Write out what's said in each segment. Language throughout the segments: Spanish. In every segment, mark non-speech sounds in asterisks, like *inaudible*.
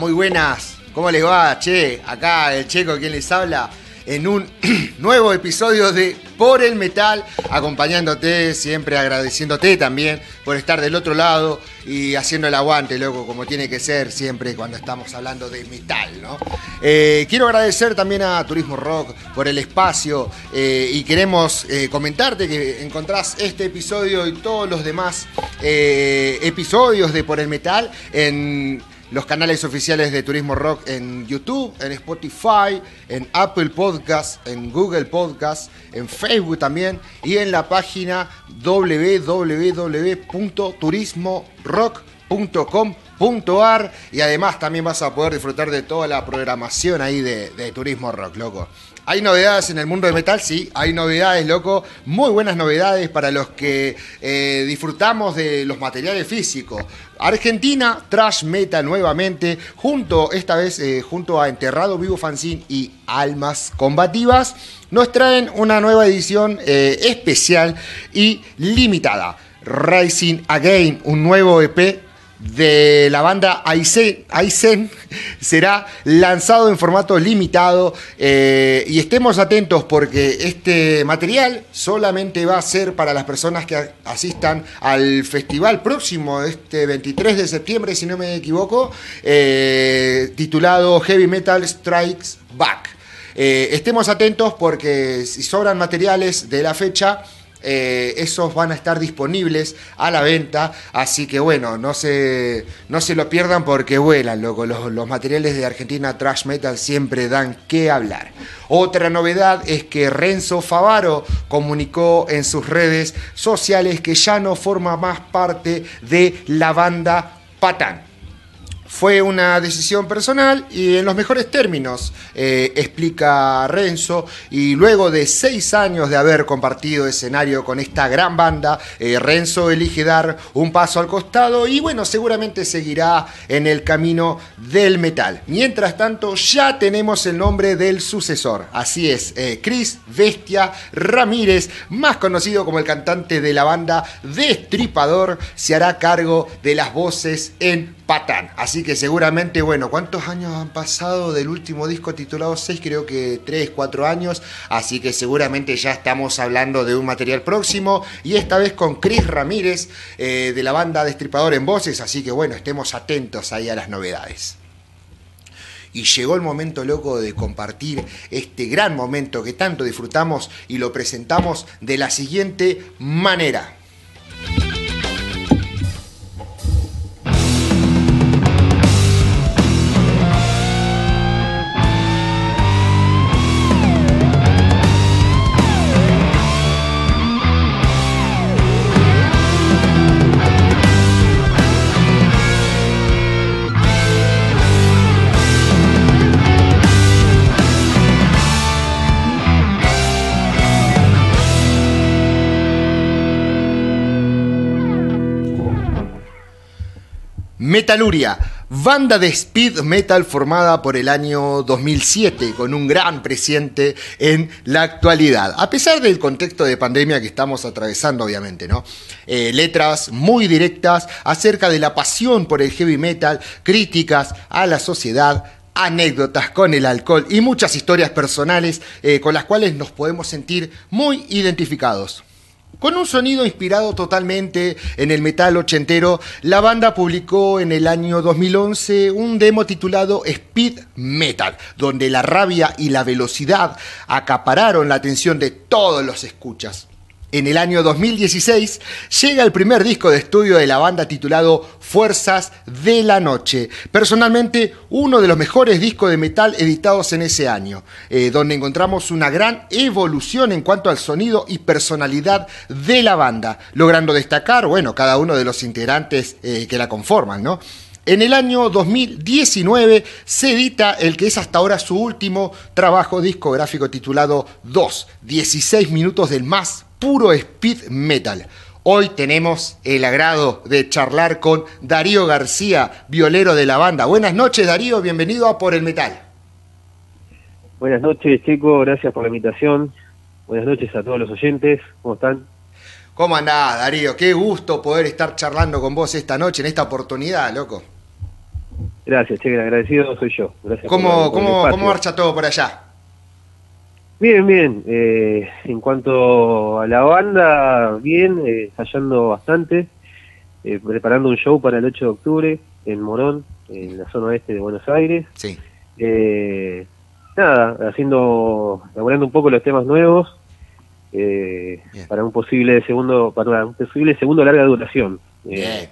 Muy buenas. ¿Cómo les va? Che, acá el checo quien les habla en un *clears throat* nuevo episodio de Por el Metal, acompañándote, siempre agradeciéndote también por estar del otro lado y haciendo el aguante, loco, como tiene que ser siempre cuando estamos hablando de metal, ¿no? Eh, quiero agradecer también a Turismo Rock por el espacio eh, y queremos eh, comentarte que encontrás este episodio y todos los demás episodios de Por el Metal en los canales oficiales de Turismo Rock en YouTube, en Spotify, en Apple Podcast, en Google Podcast, en Facebook también y en la página www.turismorock.com.ar y además también vas a poder disfrutar de toda la programación ahí de Turismo Rock, loco. Hay novedades en el mundo de metal, sí, hay novedades, loco. Muy buenas novedades para los que eh, disfrutamos de los materiales físicos. Argentina, Trash Metal nuevamente, junto, esta vez eh, junto a Enterrado Vivo Fanzine y Almas Combativas, nos traen una nueva edición eh, especial y limitada. Rising Again, un nuevo EP de la banda Aizen será lanzado en formato limitado eh, y estemos atentos porque este material solamente va a ser para las personas que asistan al festival próximo, este 23 de septiembre, si no me equivoco, eh, titulado Heavy Metal Strikes Back. Eh, estemos atentos porque si sobran materiales de la fecha, eh, esos van a estar disponibles a la venta, así que bueno, no se, no se lo pierdan porque vuelan. Los, los, materiales de Argentina Trash Metal siempre dan que hablar. Otra novedad es que Renzo Favaro comunicó en sus redes sociales que ya no forma más parte de la banda Patán. Fue una decisión personal y en los mejores términos, eh, explica Renzo, y luego de seis años de haber compartido escenario con esta gran banda, eh, Renzo elige dar un paso al costado y bueno, seguramente seguirá en el camino del metal. Mientras tanto, ya tenemos el nombre del sucesor, así es, eh, Chris Bestia Ramírez, más conocido como el cantante de la banda Destripador, se hará cargo de las voces en Así que seguramente, bueno, ¿cuántos años han pasado del último disco titulado 6? Creo que 3, 4 años. Así que seguramente ya estamos hablando de un material próximo. Y esta vez con Chris Ramírez eh, de la banda Destripador en Voces. Así que bueno, estemos atentos ahí a las novedades. Y llegó el momento loco de compartir este gran momento que tanto disfrutamos y lo presentamos de la siguiente manera. Metaluria, banda de speed metal formada por el año 2007, con un gran presente en la actualidad, a pesar del contexto de pandemia que estamos atravesando, obviamente, ¿no? Eh, letras muy directas acerca de la pasión por el heavy metal, críticas a la sociedad, anécdotas con el alcohol y muchas historias personales eh, con las cuales nos podemos sentir muy identificados. Con un sonido inspirado totalmente en el metal ochentero, la banda publicó en el año 2011 un demo titulado Speed Metal, donde la rabia y la velocidad acapararon la atención de todos los escuchas. En el año 2016 llega el primer disco de estudio de la banda titulado Fuerzas de la Noche. Personalmente, uno de los mejores discos de metal editados en ese año, eh, donde encontramos una gran evolución en cuanto al sonido y personalidad de la banda, logrando destacar, bueno, cada uno de los integrantes eh, que la conforman, ¿no? En el año 2019 se edita el que es hasta ahora su último trabajo discográfico titulado 2, 16 minutos del más puro speed metal. Hoy tenemos el agrado de charlar con Darío García, violero de la banda. Buenas noches, Darío, bienvenido a Por el Metal. Buenas noches, chicos, gracias por la invitación. Buenas noches a todos los oyentes, ¿cómo están? ¿Cómo andás, Darío? Qué gusto poder estar charlando con vos esta noche, en esta oportunidad, loco. Gracias, che, agradecido soy yo. Gracias ¿Cómo, cómo, ¿Cómo marcha todo por allá? Bien, bien. Eh, en cuanto a la banda, bien, eh, ensayando bastante, eh, preparando un show para el 8 de octubre en Morón, en la zona oeste de Buenos Aires. Sí. Eh, nada, haciendo, elaborando un poco los temas nuevos eh, para un posible segundo, para un posible segundo larga duración. Bien.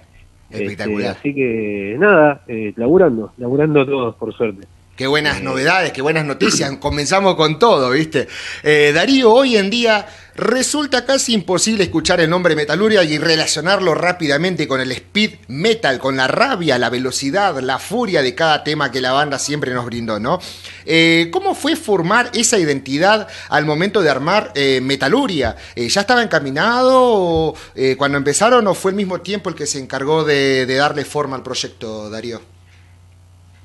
Espectacular. Este, así que nada, eh, laburando, laburando todos por suerte. Qué buenas novedades, qué buenas noticias. *clears throat* Comenzamos con todo, ¿viste? Eh, Darío, hoy en día resulta casi imposible escuchar el nombre Metaluria y relacionarlo rápidamente con el speed metal, con la rabia, la velocidad, la furia de cada tema que la banda siempre nos brindó, ¿no? Eh, ¿Cómo fue formar esa identidad al momento de armar eh, Metaluria? ¿Ya estaba encaminado cuando empezaron o fue el mismo tiempo el que se encargó de darle forma al proyecto, Darío?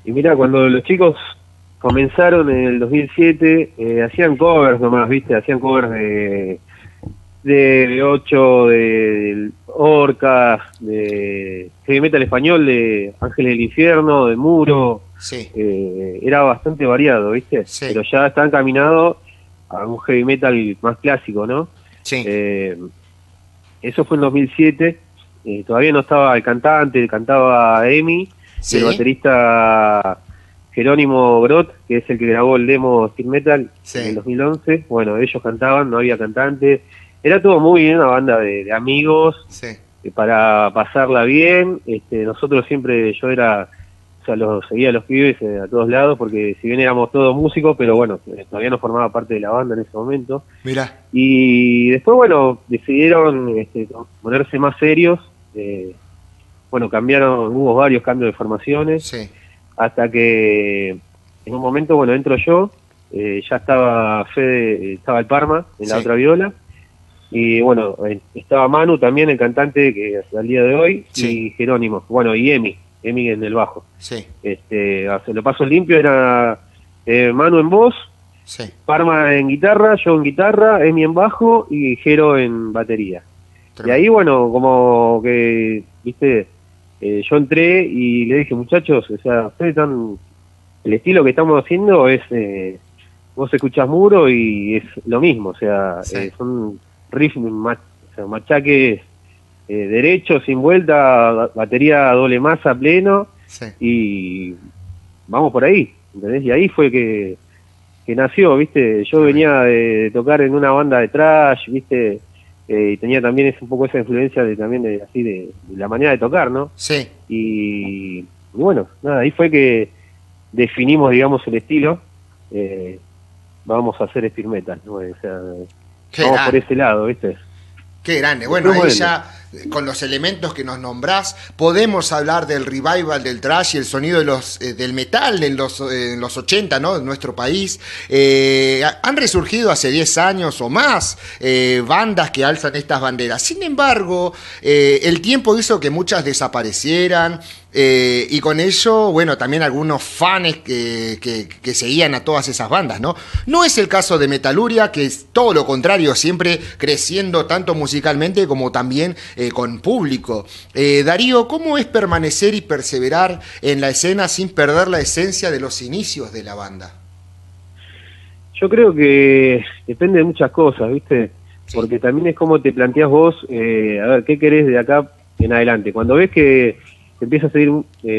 Y mira, cuando los chicos comenzaron en el 2007, eh, hacían covers nomás, ¿viste? Hacían covers de de 8, de, Orcas, de heavy metal español, de Ángeles del Infierno, de Muro. Sí. Eh, era bastante variado, ¿viste? Sí. Pero ya están caminados a un heavy metal más clásico, ¿no? Sí. Eh, eso fue en 2007. todavía no estaba el cantante, cantaba Emi el baterista Jerónimo Grot, que es el que grabó el demo Steel Metal en el 2011. Bueno, ellos cantaban, no había cantante. Era todo muy bien, una banda de, amigos eh, para pasarla bien. Este, nosotros siempre, yo era, o sea, los, seguía a los pibes eh, a todos lados, porque si bien éramos todos músicos, pero bueno, eh, todavía no formaba parte de la banda en ese momento. Mira. Y después, bueno, decidieron este, ponerse más serios. Eh, bueno, cambiaron, hubo varios cambios de formaciones, hasta que en un momento, bueno, entro yo, eh, ya estaba Fede, estaba el Parma en la otra viola, y bueno, estaba Manu también, el cantante que hasta el día de hoy, y Jerónimo, bueno, y Emi, Emi en el bajo. Sí. Este, lo paso limpio, era eh, Manu en voz, Parma en guitarra, yo en guitarra, Emi en bajo y Jero en batería. Y ahí, bueno, como que, viste, eh, yo entré y le dije, muchachos, o sea, ustedes están, el estilo que estamos haciendo es, eh, vos escuchás muro y es lo mismo, o sea, eh, son riffs, machaques derechos, sin vuelta, batería doble masa pleno, y vamos por ahí, ¿entendés? Y ahí fue que, que nació, ¿viste? Yo venía de tocar en una banda de trash, ¿viste? Eh, y tenía también es un poco esa influencia de también de así de, la manera de tocar, ¿no? Sí. Y, bueno, nada, ahí fue que definimos, digamos, el estilo. Eh, vamos a hacer speed metal, ¿no? O sea, vamos por ese lado, ¿viste? Qué grande. Bueno, ahí ya con los elementos que nos nombrás, podemos hablar del revival del trash y el sonido eh, del metal en los, en los 80, ¿no? En nuestro país. Eh, han resurgido hace 10 años o más eh, bandas que alzan estas banderas. Sin embargo, el tiempo hizo que muchas desaparecieran. Y con ello, bueno, también algunos fans que, que, seguían a todas esas bandas, ¿no? No es el caso de Metaluria, que es todo lo contrario, siempre creciendo tanto musicalmente como también eh, con público. Eh, Darío, ¿cómo es permanecer y perseverar en la escena sin perder la esencia de los inicios de la banda? Yo creo que depende de muchas cosas, ¿viste? Porque también es como te planteas vos, eh, a ver, ¿qué querés de acá en adelante? Cuando ves que empieza a seguir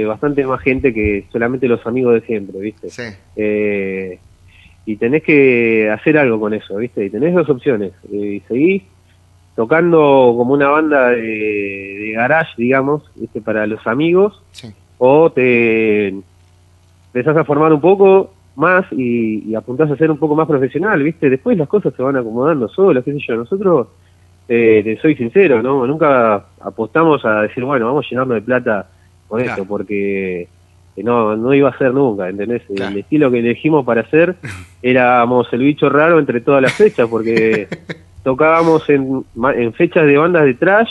bastante más gente que solamente los amigos de siempre, ¿viste? Sí. y tenés que hacer algo con eso, ¿viste? Y tenés dos opciones. y seguís tocando como una banda de, garage, digamos, este, para los amigos, o te empezás a formar un poco más y, apuntás a ser un poco más profesional, ¿viste? Después las cosas se van acomodando solas, qué sé yo. Nosotros, eh, te soy sincero, ¿no? Nunca apostamos a decir, bueno, vamos a llenarnos de plata con esto, porque no, no iba a ser nunca, ¿entendés? El estilo que elegimos para hacer *laughs* éramos el bicho raro entre todas las fechas, porque *laughs* tocábamos en, en fechas de bandas de trash,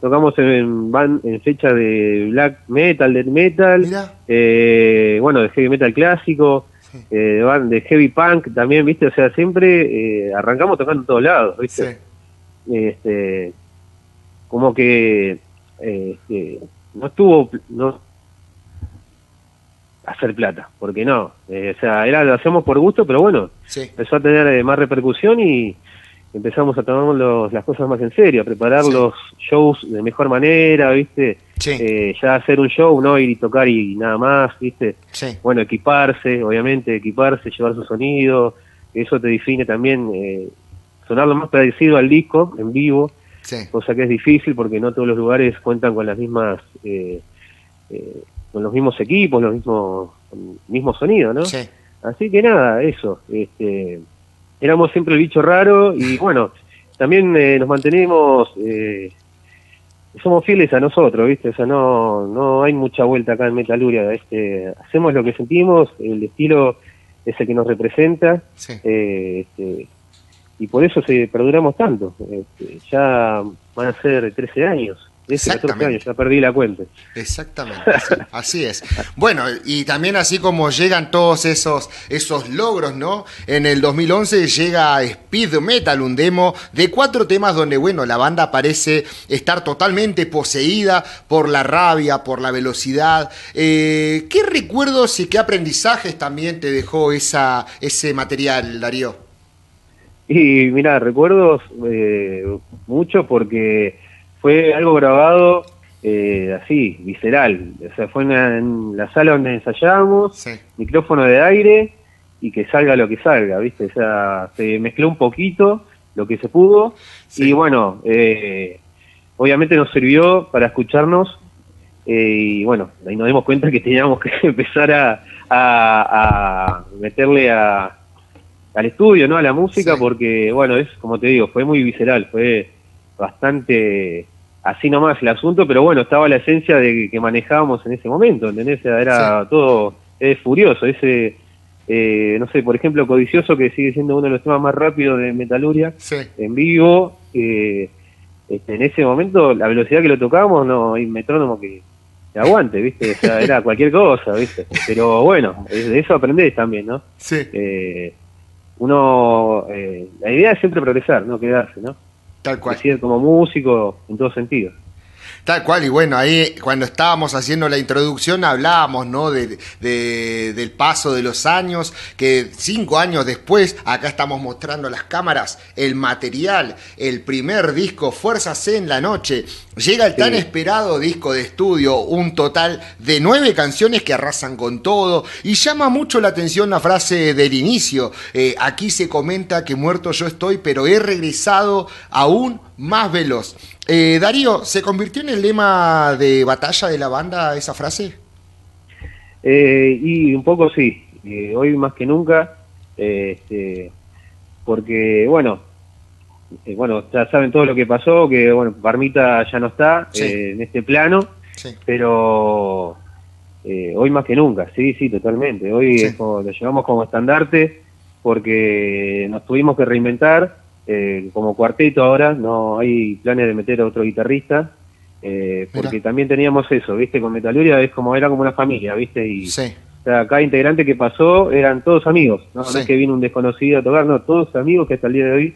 tocamos en, en fechas de black metal, death metal, eh, bueno, de heavy metal clásico, eh, de heavy punk también, ¿viste? O sea, siempre eh, arrancamos tocando en todos lados, ¿viste? Este, como que este, no estuvo, no, hacer plata, porque no, eh, o sea, era lo hacemos por gusto, pero bueno, empezó a tener eh, más repercusión y empezamos a tomar las cosas más en serio, a preparar los shows de mejor manera, ¿viste? Eh, ya hacer un show, no ir y tocar y nada más, ¿viste? Bueno, equiparse, obviamente, equiparse, llevar su sonido, eso te define también eh, sonar lo más parecido al disco en vivo, cosa que es difícil porque no todos los lugares cuentan con las mismas, eh, eh, con los mismos equipos, los mismos, mismo sonido, ¿no? Así que nada, eso, este éramos siempre el bicho raro y *laughs* bueno, también eh, nos mantenemos, eh, somos fieles a nosotros, ¿viste? O sea, no, no hay mucha vuelta acá en Metaluria, este, hacemos lo que sentimos, el estilo es el que nos representa, eh, este, y por eso se perduramos tanto, este, ya van a ser 13 años. Exactamente. ya perdí la cuenta. Exactamente, así, es. Bueno, y también así como llegan todos esos, esos logros, ¿no? En el 2011 llega Speed Metal, un demo de cuatro temas donde, bueno, la banda parece estar totalmente poseída por la rabia, por la velocidad. Eh, ¿Qué recuerdos y qué aprendizajes también te dejó esa, ese material, Darío? *laughs* Y mira, recuerdos eh, mucho porque fue algo grabado eh, así, visceral. O sea, fue en, la sala donde ensayábamos, micrófono de aire y que salga lo que salga, ¿viste? O sea, se mezcló un poquito lo que se pudo y bueno, eh, obviamente nos sirvió para escucharnos eh, y bueno, ahí nos dimos cuenta que teníamos que *laughs* empezar a, a, meterle a, al estudio, ¿no? A la música porque, bueno, es como te digo, fue muy visceral, fue bastante así nomás el asunto, pero bueno, estaba la esencia de que manejábamos en ese momento, ¿entendés? Era todo es furioso, ese, eh, no sé, por ejemplo, Codicioso, que sigue siendo uno de los temas más rápidos de Metaluria, en vivo, eh, este, en ese momento la velocidad que lo tocábamos, no hay metrónomo que, aguante, ¿viste? O sea, era cualquier cosa, ¿viste? Pero bueno, de eso aprendés también, ¿no? Sí. Eh, uno, la idea es siempre progresar, no quedarse, ¿no? Tal cual. como músico en todo sentido. Tal cual, y bueno, ahí cuando estábamos haciendo la introducción hablábamos, ¿no? De, del paso de los años, que cinco años después, acá estamos mostrando las cámaras, el material, el primer disco, Fuerzas en la Noche, llega el tan esperado disco de estudio, un total de nueve canciones que arrasan con todo, y llama mucho la atención la frase del inicio, eh, aquí se comenta que muerto yo estoy, pero he regresado aún más veloz. Eh, Darío, ¿se convirtió en el lema de batalla de la banda esa frase? Eh, y un poco sí, eh, hoy más que nunca, este, porque bueno, bueno, ya saben todo lo que pasó, que bueno, Parmita ya no está en este plano, pero hoy más que nunca, sí, sí, totalmente. Hoy lo llevamos como estandarte porque nos tuvimos que reinventar eh, como cuarteto ahora, no hay planes de meter a otro guitarrista, eh, porque también teníamos eso, ¿viste? Con Metaluria es como, era como una familia, ¿viste? Y cada integrante que pasó eran todos amigos, ¿no? es que vino un desconocido a tocar, no, todos amigos que hasta el día de hoy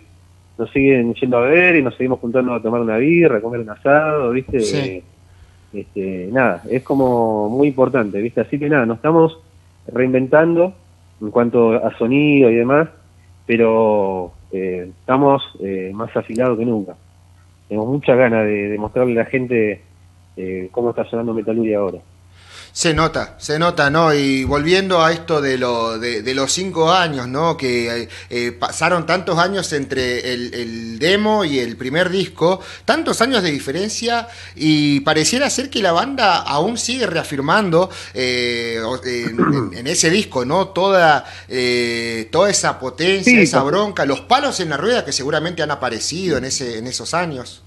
nos siguen yendo a ver y nos seguimos juntando a tomar una birra, a comer un asado, ¿viste? Eh, este, nada, es como muy importante, ¿viste? Así que nada, nos estamos reinventando en cuanto a sonido y demás, pero eh, estamos eh, más afilados que nunca. Tenemos mucha ganas de, de mostrarle a la gente eh, cómo está sonando Metaluria ahora. Se nota, se nota, ¿no? Y volviendo a esto de, lo, de, los cinco años, ¿no? Que eh, pasaron tantos años entre el, demo y el primer disco, tantos años de diferencia y pareciera ser que la banda aún sigue reafirmando eh, en, ese disco, ¿no? Toda, eh, toda esa potencia, esa bronca, los palos en la rueda que seguramente han aparecido en, ese, en esos años.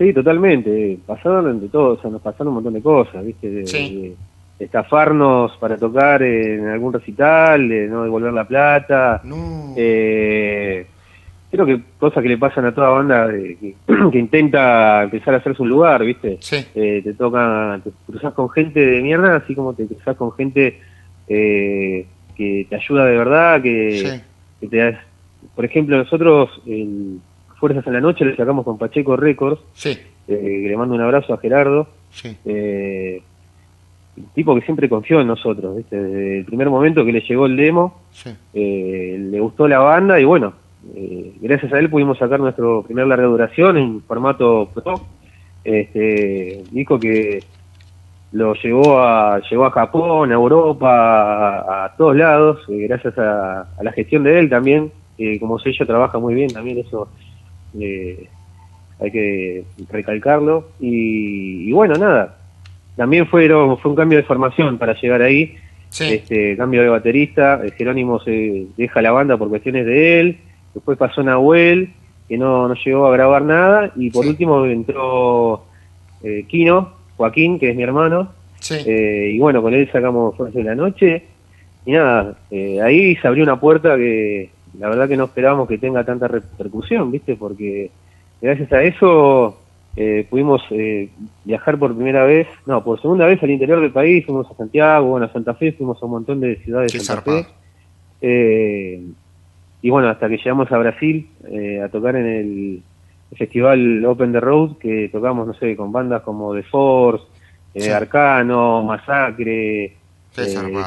Sí, totalmente. Pasaron de todo, o sea, nos pasaron un montón de cosas, ¿viste? De, estafarnos para tocar en algún recital, de no devolver la plata. Eh, creo que cosas que le pasan a toda banda *clears throat* que, intenta empezar a hacerse un lugar, ¿viste? Eh, te toca, te cruzas con gente de mierda, así como te cruzas con gente eh, que te ayuda de verdad, que, que te Por ejemplo, nosotros... Fuerzas en la Noche le sacamos con Pacheco Records. Sí. Eh, le mando un abrazo a Gerardo. Eh, tipo que siempre confió en nosotros, ¿viste? Desde el primer momento que le llegó el demo, eh, le gustó la banda y bueno, eh, gracias a él pudimos sacar nuestro primer larga duración en formato pro. Este, dijo que lo llevó a, llegó a Japón, a Europa, a, todos lados, eh, gracias a, la gestión de él también, como sello trabaja muy bien también, eso hay que recalcarlo. y bueno, nada, también fue, fue un cambio de formación para llegar ahí. Este, cambio de baterista, eh, Jerónimo se deja la banda por cuestiones de él, después pasó Nahuel, que no, no llegó a grabar nada, y por último entró eh, Kino, Joaquín, que es mi hermano, eh, y bueno, con él sacamos Fuerza de la Noche, y nada, ahí se abrió una puerta que la verdad que no esperábamos que tenga tanta repercusión, ¿viste? Porque gracias a eso eh, pudimos eh, viajar por primera vez, no, por segunda vez al interior del país, fuimos a Santiago, bueno, a Santa Fe, fuimos a un montón de ciudades de Santa Fe. Eh, y bueno, hasta que llegamos a Brasil a tocar en el, festival Open the Road, que tocamos, no sé, con bandas como The Force, Arcano, Masacre,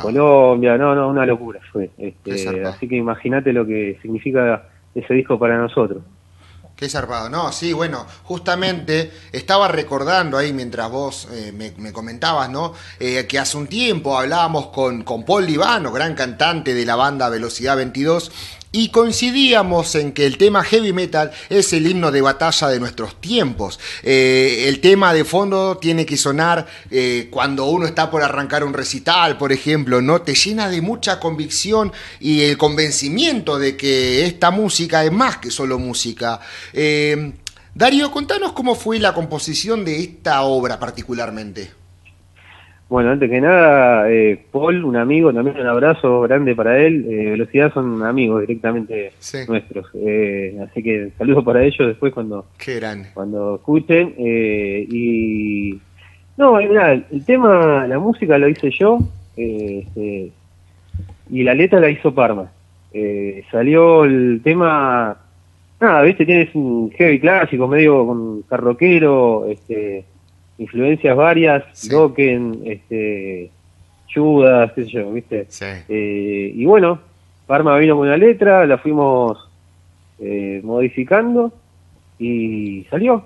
Colombia, no, no, una locura fue. Este, así que imagínate lo que significa ese disco para nosotros. Qué zarpado. No, sí, bueno, justamente estaba recordando ahí mientras vos eh, me, comentabas, ¿no? Eh, que hace un tiempo hablábamos con, con Paul Libano, gran cantante de la banda Velocidad 22, y coincidíamos en que el tema heavy metal es el himno de batalla de nuestros tiempos. Eh, el tema de fondo tiene que sonar eh, cuando uno está por arrancar un recital, por ejemplo, ¿no? Te llena de mucha convicción y el convencimiento de que esta música es más que solo música. Eh, Darío, contanos cómo fue la composición de esta obra particularmente. Bueno, antes que nada, eh, Paul, un amigo, también un abrazo grande para él. Eh, Velocidad son amigos directamente nuestros. Eh, así que saludos para ellos después cuando, cuando escuchen. Eh, y no, mira, el tema, la música lo hice yo este, y la letra la hizo Parma. salió el tema, nada, viste, tienes un heavy clásico, medio con carroquero, este influencias varias, sí. Dokken, este, Judas, qué sé yo, ¿viste? Eh, y bueno, Parma vino con una letra, la fuimos eh, modificando y salió.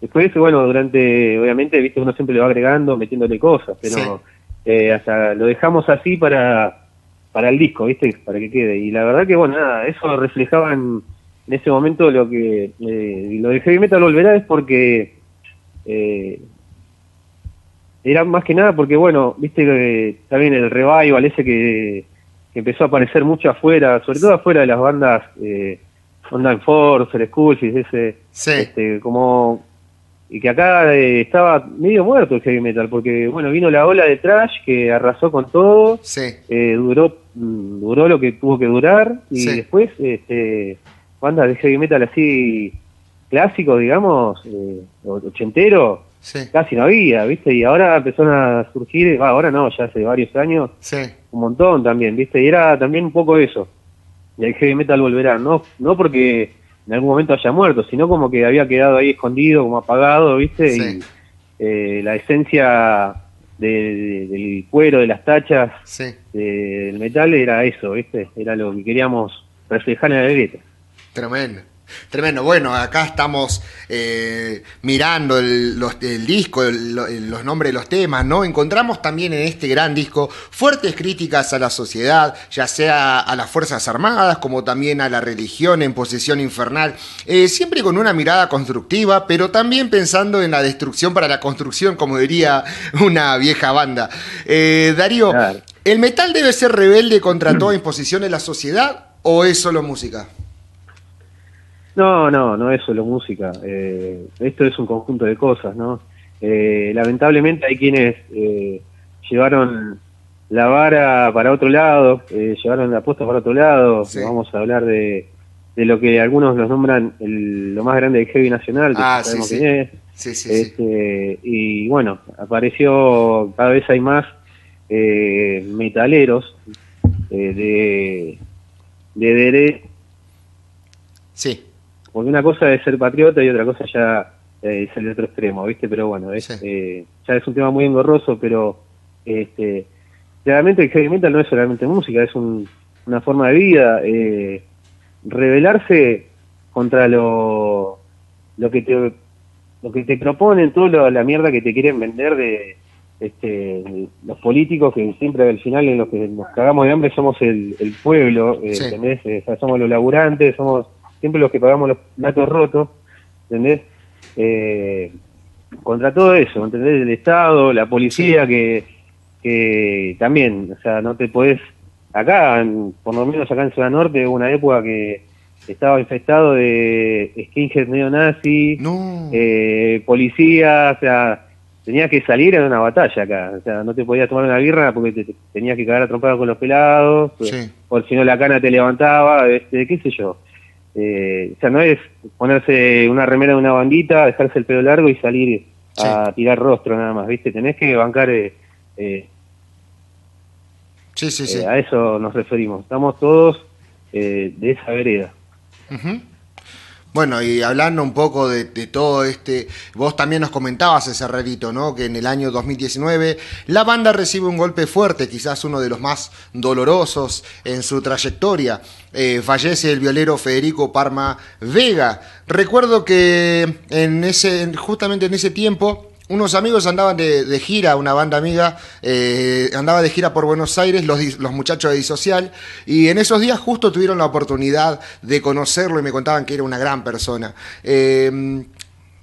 Después, bueno, durante, obviamente, viste, uno siempre le va agregando, metiéndole cosas, pero eh, hasta lo dejamos así para para el disco, ¿viste? Para que quede. Y la verdad que, bueno, nada, eso reflejaba en, ese momento lo que... lo de Heavy Metal volverá es porque eh, era más que nada porque, bueno, viste que también el revival ese que, empezó a aparecer mucho afuera, sobre todo afuera de las bandas eh, Onda Force, Skullfish, ese, este, como, y que acá eh, estaba medio muerto el heavy metal, porque, bueno, vino la ola de trash que arrasó con todo, eh, duró, mm, duró lo que tuvo que durar, y después, este, bandas de heavy metal así clásicos, digamos, eh, ochentero, casi no había, ¿viste? Y ahora empezaron a surgir, ahora no, ya hace varios años, un montón también, ¿viste? Y era también un poco eso. Y el heavy metal volverá, no, no porque en algún momento haya muerto, sino como que había quedado ahí escondido, como apagado, ¿viste? Y eh, la esencia del cuero, de las tachas, del metal era eso, ¿viste? Era lo que queríamos reflejar en la letra. Tremendo. Tremendo. Bueno, acá estamos eh, mirando el, disco, los nombres de los temas, ¿no? Encontramos también en este gran disco fuertes críticas a la sociedad, ya sea a las Fuerzas Armadas como también a la religión en posesión infernal, eh, siempre con una mirada constructiva, pero también pensando en la destrucción para la construcción, como diría una vieja banda. Eh, Darío, ¿el metal debe ser rebelde contra toda imposición de la sociedad o es solo música? No, no, no es solo música. Eh, esto es un conjunto de cosas, ¿no? Eh, lamentablemente hay quienes eh, llevaron la vara para otro lado, llevaron la apuesta para otro lado. Vamos a hablar de, de lo que algunos los nombran el, lo más grande de heavy nacional, que ah, sabemos sí, quién es. Este, y bueno, apareció, cada vez hay más metaleros de, de, de, Sí porque una cosa es ser patriota y otra cosa ya eh, es el otro extremo, ¿viste? Pero bueno, es, eh, ya es un tema muy engorroso, pero Este, realmente el heavy metal no es solamente música, es una forma de vida. Eh, rebelarse contra lo, lo que te lo que te proponen, toda la mierda que te quieren vender de este, los políticos, que siempre al final en los que nos cagamos de hambre somos el, pueblo, eh, ¿entendés? Eh, somos los laburantes, somos siempre los que pagamos los platos rotos, ¿entendés? Eh, contra todo eso, ¿entendés? El Estado, la policía, que, que también, o sea, no te podés, acá, por lo menos acá en Ciudad Norte, hubo una época que estaba infectado de skinhead neonazi, no. eh, policía, o sea, tenías que salir en una batalla acá, o sea, no te podías tomar una birra porque te, tenías que cagar atrompado con los pelados, sí. o si no la cana te levantaba, este, qué sé yo. Eh, o sea, no es ponerse una remera de una bandita, dejarse el pelo largo y salir a tirar rostro nada más, ¿viste? Tenés que bancar... Eh, eh, sí, sí, sí. a eso nos referimos. Estamos todos de esa vereda. Bueno, y hablando un poco de, todo este, vos también nos comentabas ese rarito, ¿no? Que en el año 2019 la banda recibe un golpe fuerte, quizás uno de los más dolorosos en su trayectoria. Eh, fallece el violero Federico Parma Vega. Recuerdo que en ese, justamente en ese tiempo unos amigos andaban de, gira, una banda amiga eh, andaba de gira por Buenos Aires, los, los, muchachos de Disocial, y en esos días justo tuvieron la oportunidad de conocerlo y me contaban que era una gran persona. Eh,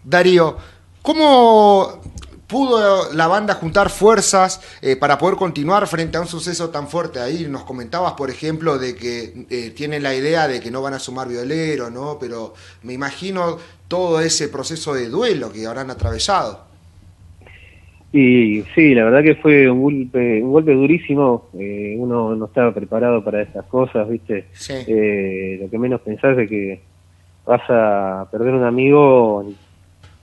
Darío, ¿cómo pudo la banda juntar fuerzas eh, para poder continuar frente a un suceso tan fuerte ahí? Nos comentabas, por ejemplo, de que tienen la idea de que no van a sumar violero, ¿no? Pero me imagino todo ese proceso de duelo que habrán atravesado. Y sí, la verdad que fue un golpe, un golpe durísimo. Eh, uno no estaba preparado para estas cosas, ¿viste? Eh, lo que menos pensás es que vas a perder un amigo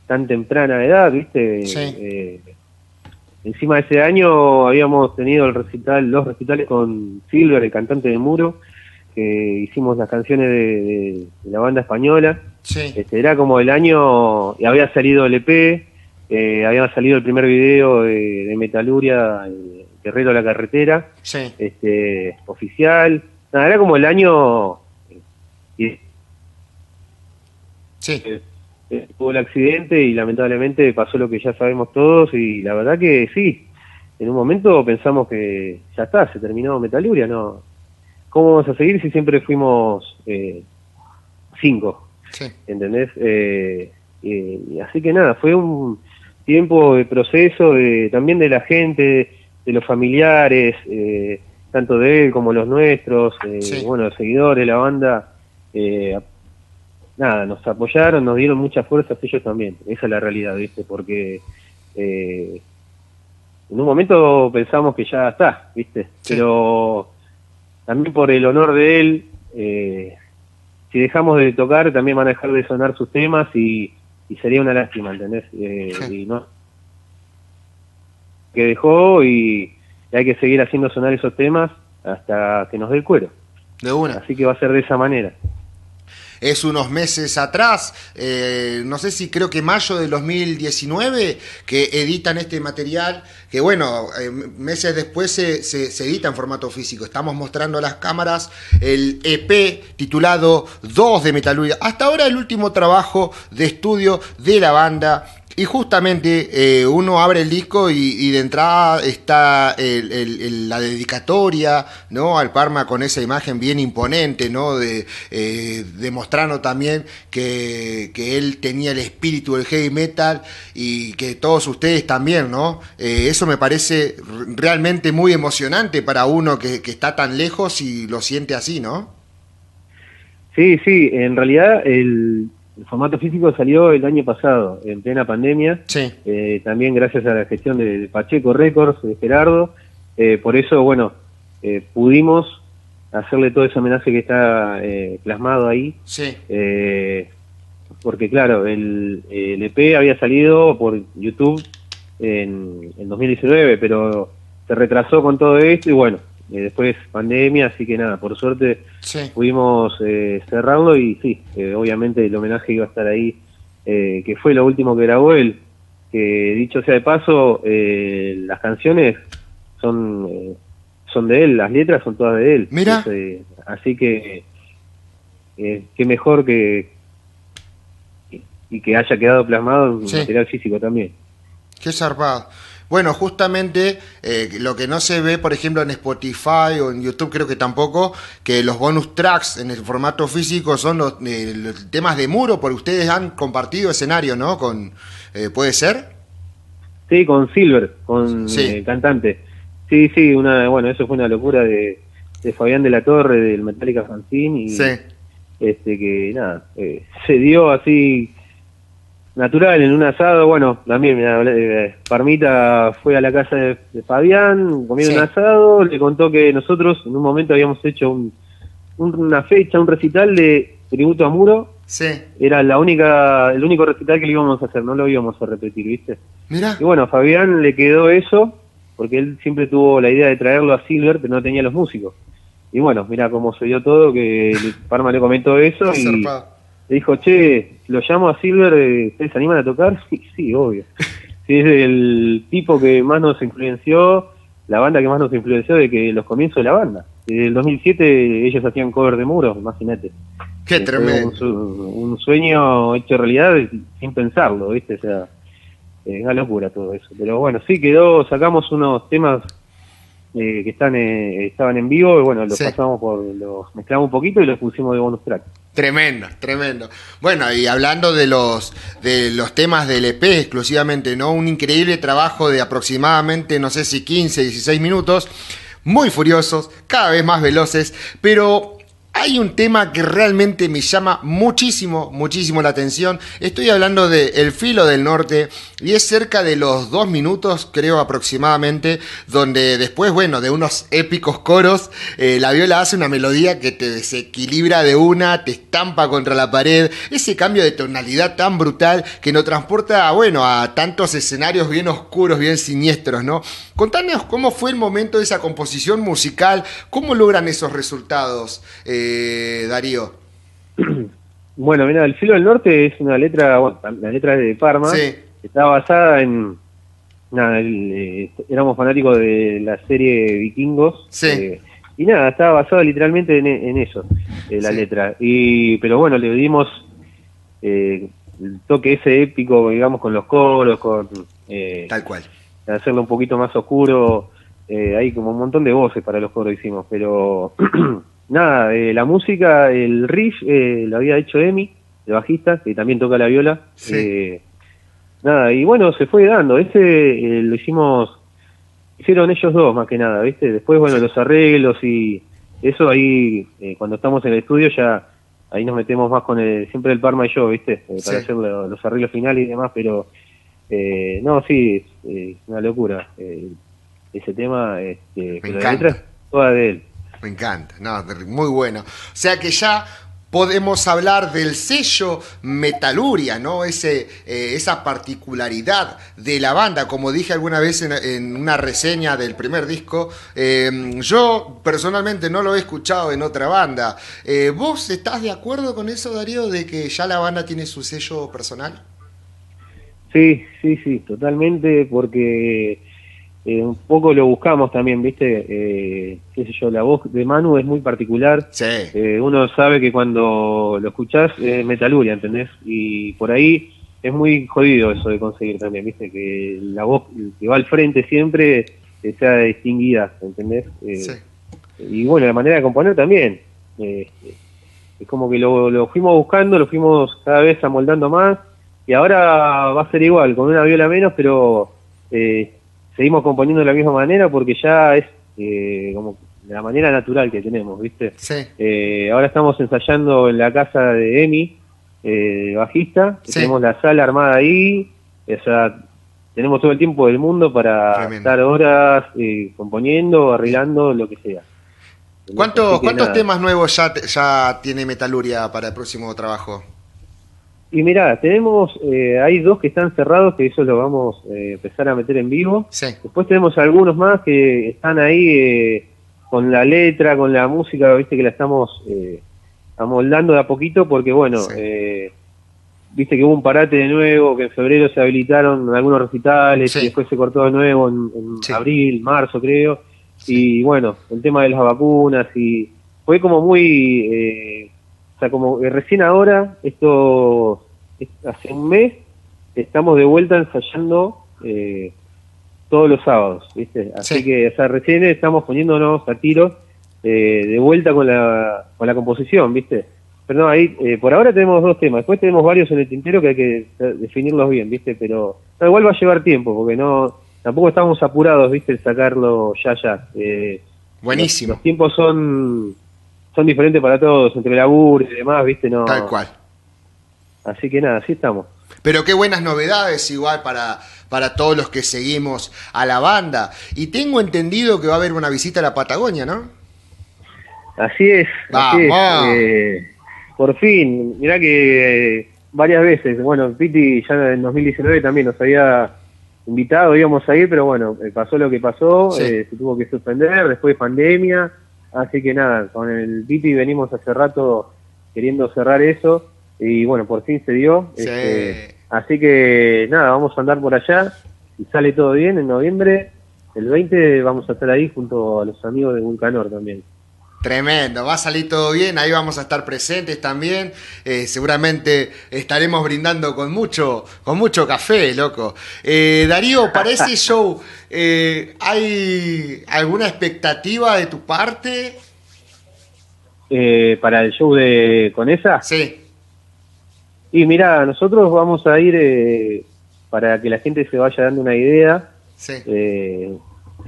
tan temprana edad, ¿viste? Eh, encima de ese año habíamos tenido el recital, los recitales con Silver, el cantante de Muro, que hicimos las canciones de, la banda española. Este, era como el año, y había salido el EP eh, había salido el primer video de, Metaluria, eh, Guerrero a la carretera, este, oficial. Nada, era como el año... sí. Eh, tuvo el accidente y lamentablemente pasó lo que ya sabemos todos y la verdad que sí, en un momento pensamos que ya está, se terminó Metaluria, ¿no? ¿Cómo vamos a seguir si siempre fuimos cinco? ¿Entendés? así que nada, fue un tiempo de proceso de, también de la gente, de los familiares, eh, tanto de él como los nuestros, eh, bueno, los seguidores, la banda, eh, nada, nos apoyaron, nos dieron mucha fuerza ellos también, esa es la realidad, ¿viste? Porque en un momento pensamos que ya está, ¿viste? Pero también por el honor de él, si dejamos de tocar, también van a dejar de sonar sus temas y y sería una lástima, ¿entendés? Eh, y no que dejó y, hay que seguir haciendo sonar esos temas hasta que nos dé el cuero. De una. Así que va a ser de esa manera es unos meses atrás, eh, no sé si creo que mayo del 2019, que editan este material, que bueno, eh, meses después se, se, edita en formato físico. Estamos mostrando a las cámaras el EP titulado 2 de Metaluria. Hasta ahora el último trabajo de estudio de la banda y justamente eh, uno abre el disco y, de entrada está la dedicatoria ¿no? al Parma con esa imagen bien imponente, ¿no? de, eh, demostrando también que, él tenía el espíritu del heavy metal y que todos ustedes también. ¿no? Eh, eso me parece realmente muy emocionante para uno que, que está tan lejos y lo siente así, ¿no? Sí, sí, en realidad el, el formato físico salió el año pasado, en plena pandemia. Sí. Eh, también gracias a la gestión de Pacheco Records, de Gerardo. Eh, por eso, bueno, eh, pudimos hacerle todo ese homenaje que está plasmado ahí. Sí. porque, claro, el, el, EP había salido por YouTube en, en 2019, pero se retrasó con todo esto y, bueno, eh, después pandemia, así que nada, por suerte pudimos eh, cerrarlo y sí, eh, obviamente el homenaje iba a estar ahí, que fue lo último que grabó él, que dicho sea de paso, las canciones son eh, son de él, las letras son todas de él. Mira. Entonces, así que eh, qué mejor que y que haya quedado plasmado en Sí. material físico también. Qué zarpado. Bueno, justamente eh, lo que no se ve, por ejemplo, en Spotify o en YouTube, creo que tampoco, que los bonus tracks en el formato físico son los, eh, los temas de muro, porque ustedes han compartido escenario, ¿no? Con, eh, ¿Puede ser? Sí, con Silver, con Sí. eh, cantante. Sí, sí, una, bueno, eso fue una locura de, de Fabián de la Torre, del Metallica Fanzine, y Sí. este que nada, eh, se dio así natural en un asado, bueno, también mira, eh, Parmita fue a la casa de, de Fabián, comieron Sí. un asado, le contó que nosotros en un momento habíamos hecho un- un- una fecha, un recital de tributo a Muro, Sí. era la única, el único recital que le íbamos a hacer, no lo íbamos a repetir, ¿viste? Mira. Y bueno, a Fabián le quedó eso, porque él siempre tuvo la idea de traerlo a Silver, pero no tenía los músicos. Y bueno, mira cómo se dio todo, que Parma le comentó eso y le dijo, che, lo llamo a Silver, eh, ¿ustedes se animan a tocar? *laughs* Sí, sí, obvio. Sí, es el tipo que más nos influenció, la banda que más nos influenció de que los comienzos de la banda. Desde el 2007 ellos hacían cover de muros, imagínate. Qué tremendo. Un, un sueño hecho realidad sin pensarlo, ¿viste? O sea, eh, una locura todo eso. Pero bueno, sí quedó, sacamos unos temas eh, que están eh, estaban en vivo y bueno, los Sí. pasamos por, los mezclamos un poquito y los pusimos de bonus track. Tremendo, tremendo. Bueno, y hablando de los de los temas del EP exclusivamente, ¿no? Un increíble trabajo de aproximadamente, no sé si 15, 16 minutos, muy furiosos, cada vez más veloces, pero hay un tema que realmente me llama muchísimo, muchísimo la atención. Estoy hablando de El Filo del Norte y es cerca de los dos minutos, creo aproximadamente, donde después, bueno, de unos épicos coros, eh, la viola hace una melodía que te desequilibra de una, te estampa contra la pared. Ese cambio de tonalidad tan brutal que nos transporta, bueno, a tantos escenarios bien oscuros, bien siniestros, ¿no? Contanos cómo fue el momento de esa composición musical, cómo logran esos resultados, eh, Darío. *clears throat* Bueno, mira, El Filo del Norte es una letra, bueno, la letra es de Parma, Sí. está basada en, nada, el, eh, éramos fanáticos de la serie Vikingos, Sí. eh, y nada, estaba basada literalmente en, en eso, eh, la Sí. letra, y pero bueno, le dimos eh, el toque ese épico, digamos, con los coros, con eh, Tal cual. hacerlo un poquito más oscuro, eh, hay como un montón de voces para los coros hicimos, pero *clears throat* nada, eh, la música, el riff eh, lo había hecho Emi, el bajista, que también toca la viola. Sí. Eh, nada, y bueno, se fue dando, ese eh, lo hicimos, hicieron ellos dos más que nada, ¿viste? Después, bueno, Sí. los arreglos y eso ahí, eh, cuando estamos en el estudio ya, ahí nos metemos más con el, siempre el Parma y yo, ¿viste? Para Sí. hacer lo- los arreglos finales y demás, pero eh, no, sí, es una locura. ese tema, este, pero la letra es toda de él. Me encanta, no, muy bueno. O sea que ya podemos hablar del sello Metaluria, ¿no? Ese, eh, esa particularidad de la banda, como dije alguna vez en, una reseña del primer disco, eh, yo personalmente no lo he escuchado en otra banda. Eh, ¿Vos estás de acuerdo con eso, Darío, de que ya la banda tiene su sello personal? Sí, sí, sí, totalmente, porque eh, un poco lo buscamos también, ¿viste? Eh, qué sé yo, la voz de Manu es muy particular. Sí, Eh, uno sabe que cuando lo escuchás es metaluria, ¿entendés? Y por ahí es muy jodido eso de conseguir también, ¿viste? Que la voz que va al frente siempre eh, sea distinguida, ¿entendés? Eh, sí. Y bueno, la manera de componer también. Es como que lo, lo fuimos buscando, lo fuimos cada vez amoldando más y ahora va a ser igual, con una viola menos, pero eh, seguimos componiendo de la misma manera porque ya es eh, como la manera natural que tenemos, ¿viste? sí. Eh, ahora estamos ensayando en la casa de Emi, eh, bajista, Sí. tenemos la sala armada ahí, o sea, tenemos todo el tiempo del mundo para Tremendo. estar horas eh, componiendo, arreglando, lo que sea. ¿Cuántos, que cuántos nada. temas nuevos ya, ya tiene Metaluria para el próximo trabajo? Y mirá, tenemos, eh, hay dos que están cerrados, que eso lo vamos a empezar a meter en vivo. Sí, Después tenemos algunos más que están ahí eh, con la letra, con la música, viste que la estamos eh, amoldando de a poquito, porque bueno, Sí. eh, viste que hubo un parate de nuevo, que en febrero se habilitaron algunos recitales y después se cortó de nuevo en, abril, marzo creo. Y bueno, el tema de las vacunas y fue como muy, eh, o sea, como recién ahora, esto, hace un mes, estamos de vuelta ensayando eh, todos los sábados, ¿viste? Así que, o sea, recién estamos poniéndonos a tiros eh, de vuelta con la, con la composición, ¿viste? Pero no, ahí, eh, por ahora tenemos dos temas, después tenemos varios en el tintero que hay que definirlos bien, ¿viste? Pero igual va a llevar tiempo, porque no, tampoco estamos apurados, ¿viste? El sacarlo ya, ya. Eh, Buenísimo. Los, tiempos son, son diferentes para todos, entre laburo y demás, ¿viste? No, Tal cual. Así que nada, así estamos. Pero qué buenas novedades igual para, para todos los que seguimos a la banda. Y tengo entendido que va a haber una visita a la Patagonia, ¿no? Así es. Así es. Eh, por fin, mirá que eh, varias veces, bueno, Piti ya en 2019 también nos había invitado, íbamos a ir, pero bueno, eh, pasó lo que pasó, eh, se tuvo que suspender, después pandemia, así que nada, con el Piti venimos hace rato queriendo cerrar eso y bueno, por fin se dio. Este, así que nada, vamos a andar por allá y sale todo bien en noviembre. El 20 vamos a estar ahí junto a los amigos de Vulcanor también. Tremendo, va a salir todo bien, ahí vamos a estar presentes también, eh, seguramente estaremos brindando con mucho, con mucho café, loco. Eh, Darío, para ese *laughs* show, eh, ¿hay alguna expectativa de tu parte? ¿Para el show de Conesa? Sí. Y mira, nosotros vamos a ir, para que la gente se vaya dando una idea, sí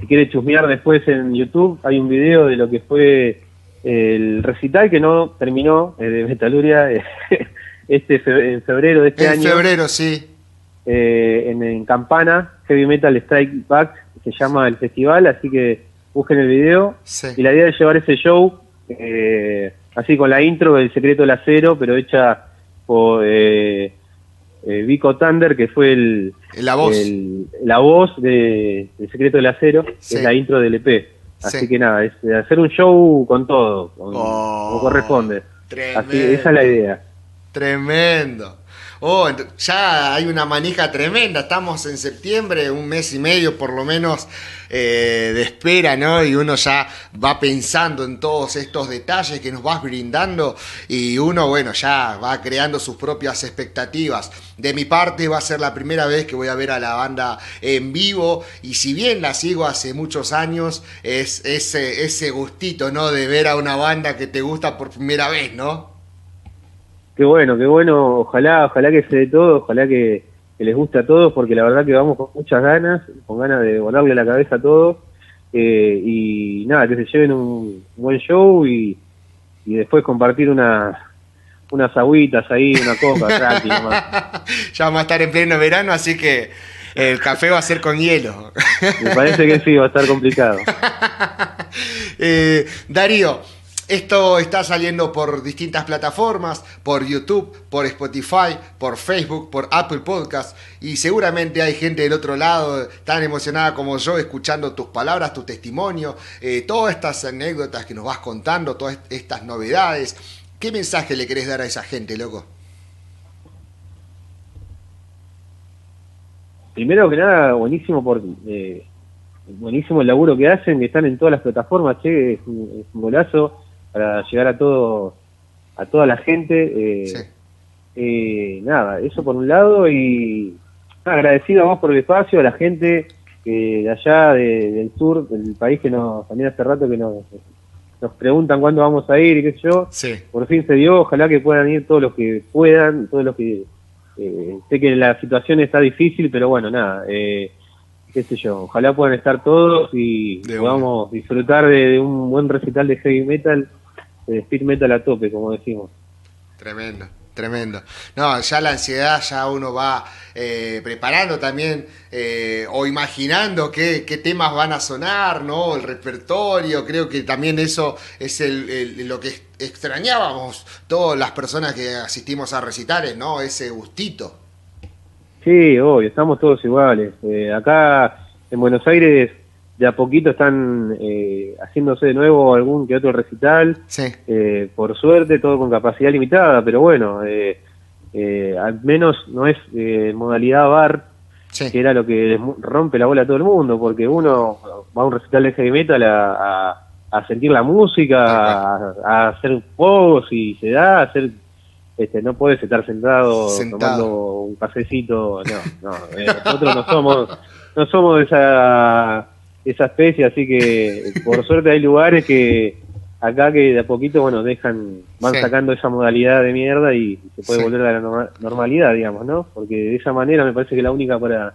si quiere chusmear después en YouTube, hay un video de lo que fue el recital que no terminó eh, de Metaluria *laughs* eh, este en febrero de este año. En febrero, sí. Eh, en, Campana, Heavy Metal Strike Back, se llama el festival, así que busquen el video. Y la idea es llevar ese show, así con la intro del Secreto del Acero, pero hecha por eh, Vico Thunder, que fue el, la voz, la voz de, Secreto del Acero, que es la intro del EP. Así que nada, es hacer un show con todo, como oh, corresponde. Así, esa es la idea. Tremendo. Oh, ya hay una manija tremenda. Estamos en septiembre, un mes y medio por lo menos eh, de espera, ¿no? Y uno ya va pensando en todos estos detalles que nos vas brindando y uno, bueno, ya va creando sus propias expectativas. De mi parte va a ser la primera vez que voy a ver a la banda en vivo y si bien la sigo hace muchos años, es ese, ese gustito, ¿no? De ver a una banda que te gusta por primera vez, ¿no? Qué bueno, qué bueno. Ojalá, ojalá que se dé todo, ojalá que, les guste a todos, porque la verdad que vamos con muchas ganas, con ganas de volarle la cabeza a todos. Eh, y nada, que se lleven un buen show y, después compartir una, unas agüitas ahí, una copa, *laughs* *laughs* ya vamos a estar en pleno verano, así que el café va a ser con hielo. Me parece que sí, va a estar complicado. *laughs* eh, Darío, esto está saliendo por distintas plataformas, por YouTube, por Spotify, por Facebook, por Apple Podcast y seguramente hay gente del otro lado tan emocionada como yo escuchando tus palabras, tu testimonio, eh, todas estas anécdotas que nos vas contando, todas estas novedades. ¿Qué mensaje le querés dar a esa gente, loco? Primero que nada, buenísimo por eh, buenísimo el laburo que hacen, que están en todas las plataformas, che, es un golazo para llegar a todo a toda la gente. Eh, eh, nada, eso por un lado y agradecido a vos por el espacio, a la gente de allá del sur del país que nos también hace rato que nos, nos preguntan cuándo vamos a ir y qué sé yo. Por fin se dio, ojalá que puedan ir todos los que puedan, todos los que eh, sé que la situación está difícil, pero bueno, nada, eh, qué sé yo, ojalá puedan estar todos y podamos disfrutar de, un buen recital de heavy metal speed metal a tope, como decimos. Tremendo, tremendo. No, ya la ansiedad, ya uno va eh, preparando también eh, o imaginando qué, temas van a sonar, ¿no? El repertorio, creo que también eso es el, lo que extrañábamos todas las personas que asistimos a recitales, ¿no? Ese gustito. Sí, obvio, estamos todos iguales. Eh, acá en Buenos Aires de a poquito están eh, haciéndose de nuevo algún que otro recital. Sí. Eh, por suerte, todo con capacidad limitada, pero bueno, eh, eh, al menos no es eh, modalidad bar, que era lo que rompe la bola a todo el mundo, porque uno va a un recital de heavy metal a, a, sentir la música, a, hacer juegos y se da, a hacer este, no puedes estar sentado, tomando un cafecito, no, no, nosotros no somos, no somos de esa, esa especie, así que por *laughs* suerte hay lugares que acá que de a poquito, bueno, dejan, van sacando esa modalidad de mierda y se puede volver a la normalidad, digamos, ¿no? Porque de esa manera me parece que la única para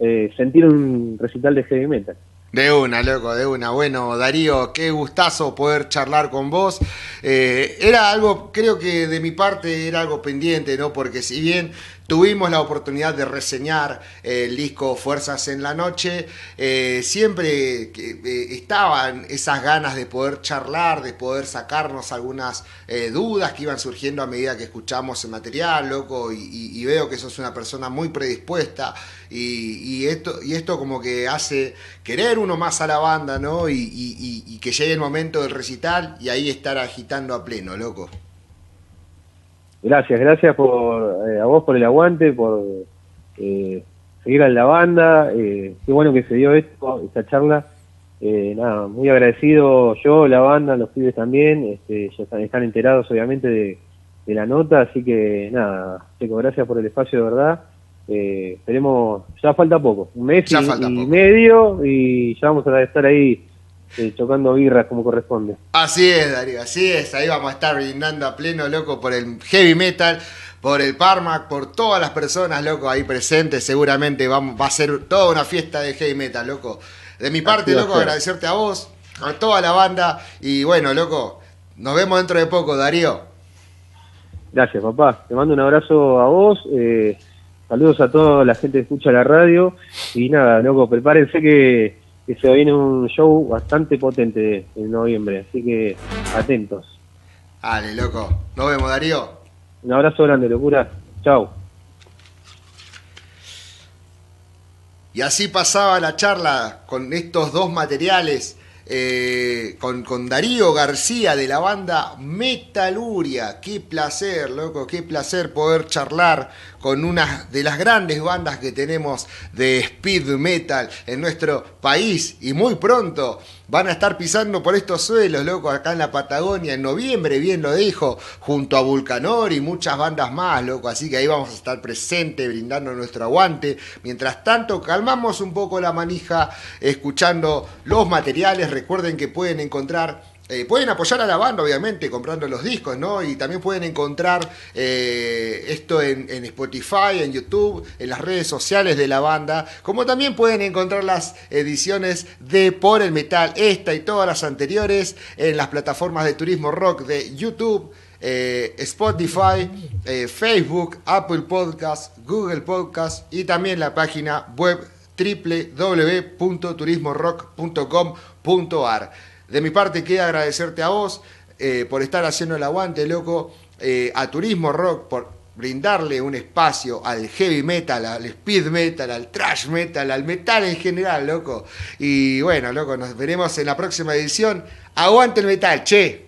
eh, sentir un recital de heavy metal. De una, loco, de una. Bueno, Darío, qué gustazo poder charlar con vos. Eh, era algo, creo que de mi parte era algo pendiente, ¿no? Porque si bien Tuvimos la oportunidad de reseñar el disco Fuerzas en la Noche. Eh, siempre eh, estaban esas ganas de poder charlar, de poder sacarnos algunas eh, dudas que iban surgiendo a medida que escuchamos el material, loco, y, veo que sos una persona muy predispuesta. Y, esto, y esto como que hace querer uno más a la banda, ¿no? Y, y que llegue el momento del recital y ahí estar agitando a pleno, loco. Gracias, gracias por, eh, a vos por el aguante, por eh, seguir a la banda. Eh, qué bueno que se dio esto, esta charla. nada, muy agradecido yo, la banda, los pibes también. Este, ya están, enterados, obviamente, de, la nota. Así que nada, Checo, gracias por el espacio, de verdad. esperemos, ya falta poco, un mes y, medio y ya vamos a estar ahí chocando birras como corresponde. Así es, Darío, así es. Ahí vamos a estar brindando a pleno, loco, por el heavy metal, por el Parmac, por todas las personas, loco, ahí presentes. Seguramente vamos, va a ser toda una fiesta de heavy metal, loco. De mi parte, loco, agradecerte a vos, a toda la banda. Y bueno, loco, nos vemos dentro de poco, Darío. Gracias, papá. Te mando un abrazo a vos. Eh, saludos a toda la gente que escucha la radio. Y nada, loco, prepárense que que se viene un show bastante potente en noviembre, así que atentos. Dale, loco. Nos vemos, Darío. Un abrazo grande, locura. Chao. Y así pasaba la charla con estos dos materiales, eh, con, con, Darío García de la banda Metaluria. Qué placer, loco, qué placer poder charlar con una de las grandes bandas que tenemos de speed metal en nuestro país y muy pronto van a estar pisando por estos suelos, loco, acá en la Patagonia en noviembre, bien lo dijo, junto a Vulcanor y muchas bandas más, loco, así que ahí vamos a estar presentes brindando nuestro aguante. Mientras tanto, calmamos un poco la manija escuchando los materiales, recuerden que pueden encontrar eh, pueden apoyar a la banda, obviamente, comprando los discos, ¿no? Y también pueden encontrar eh, esto en, Spotify, en YouTube, en las redes sociales de la banda, como también pueden encontrar las ediciones de Por el Metal, esta y todas las anteriores, en las plataformas de turismo rock de YouTube. Eh, Spotify, Facebook, Apple Podcast, Google Podcast y también la página web www.turismorock.com.ar. De mi parte queda agradecerte a vos eh, por estar haciendo el aguante, loco, eh, a Turismo Rock, por brindarle un espacio al heavy metal, al speed metal, al trash metal, al metal en general, loco. Y bueno, loco, nos veremos en la próxima edición. Aguante el metal, che.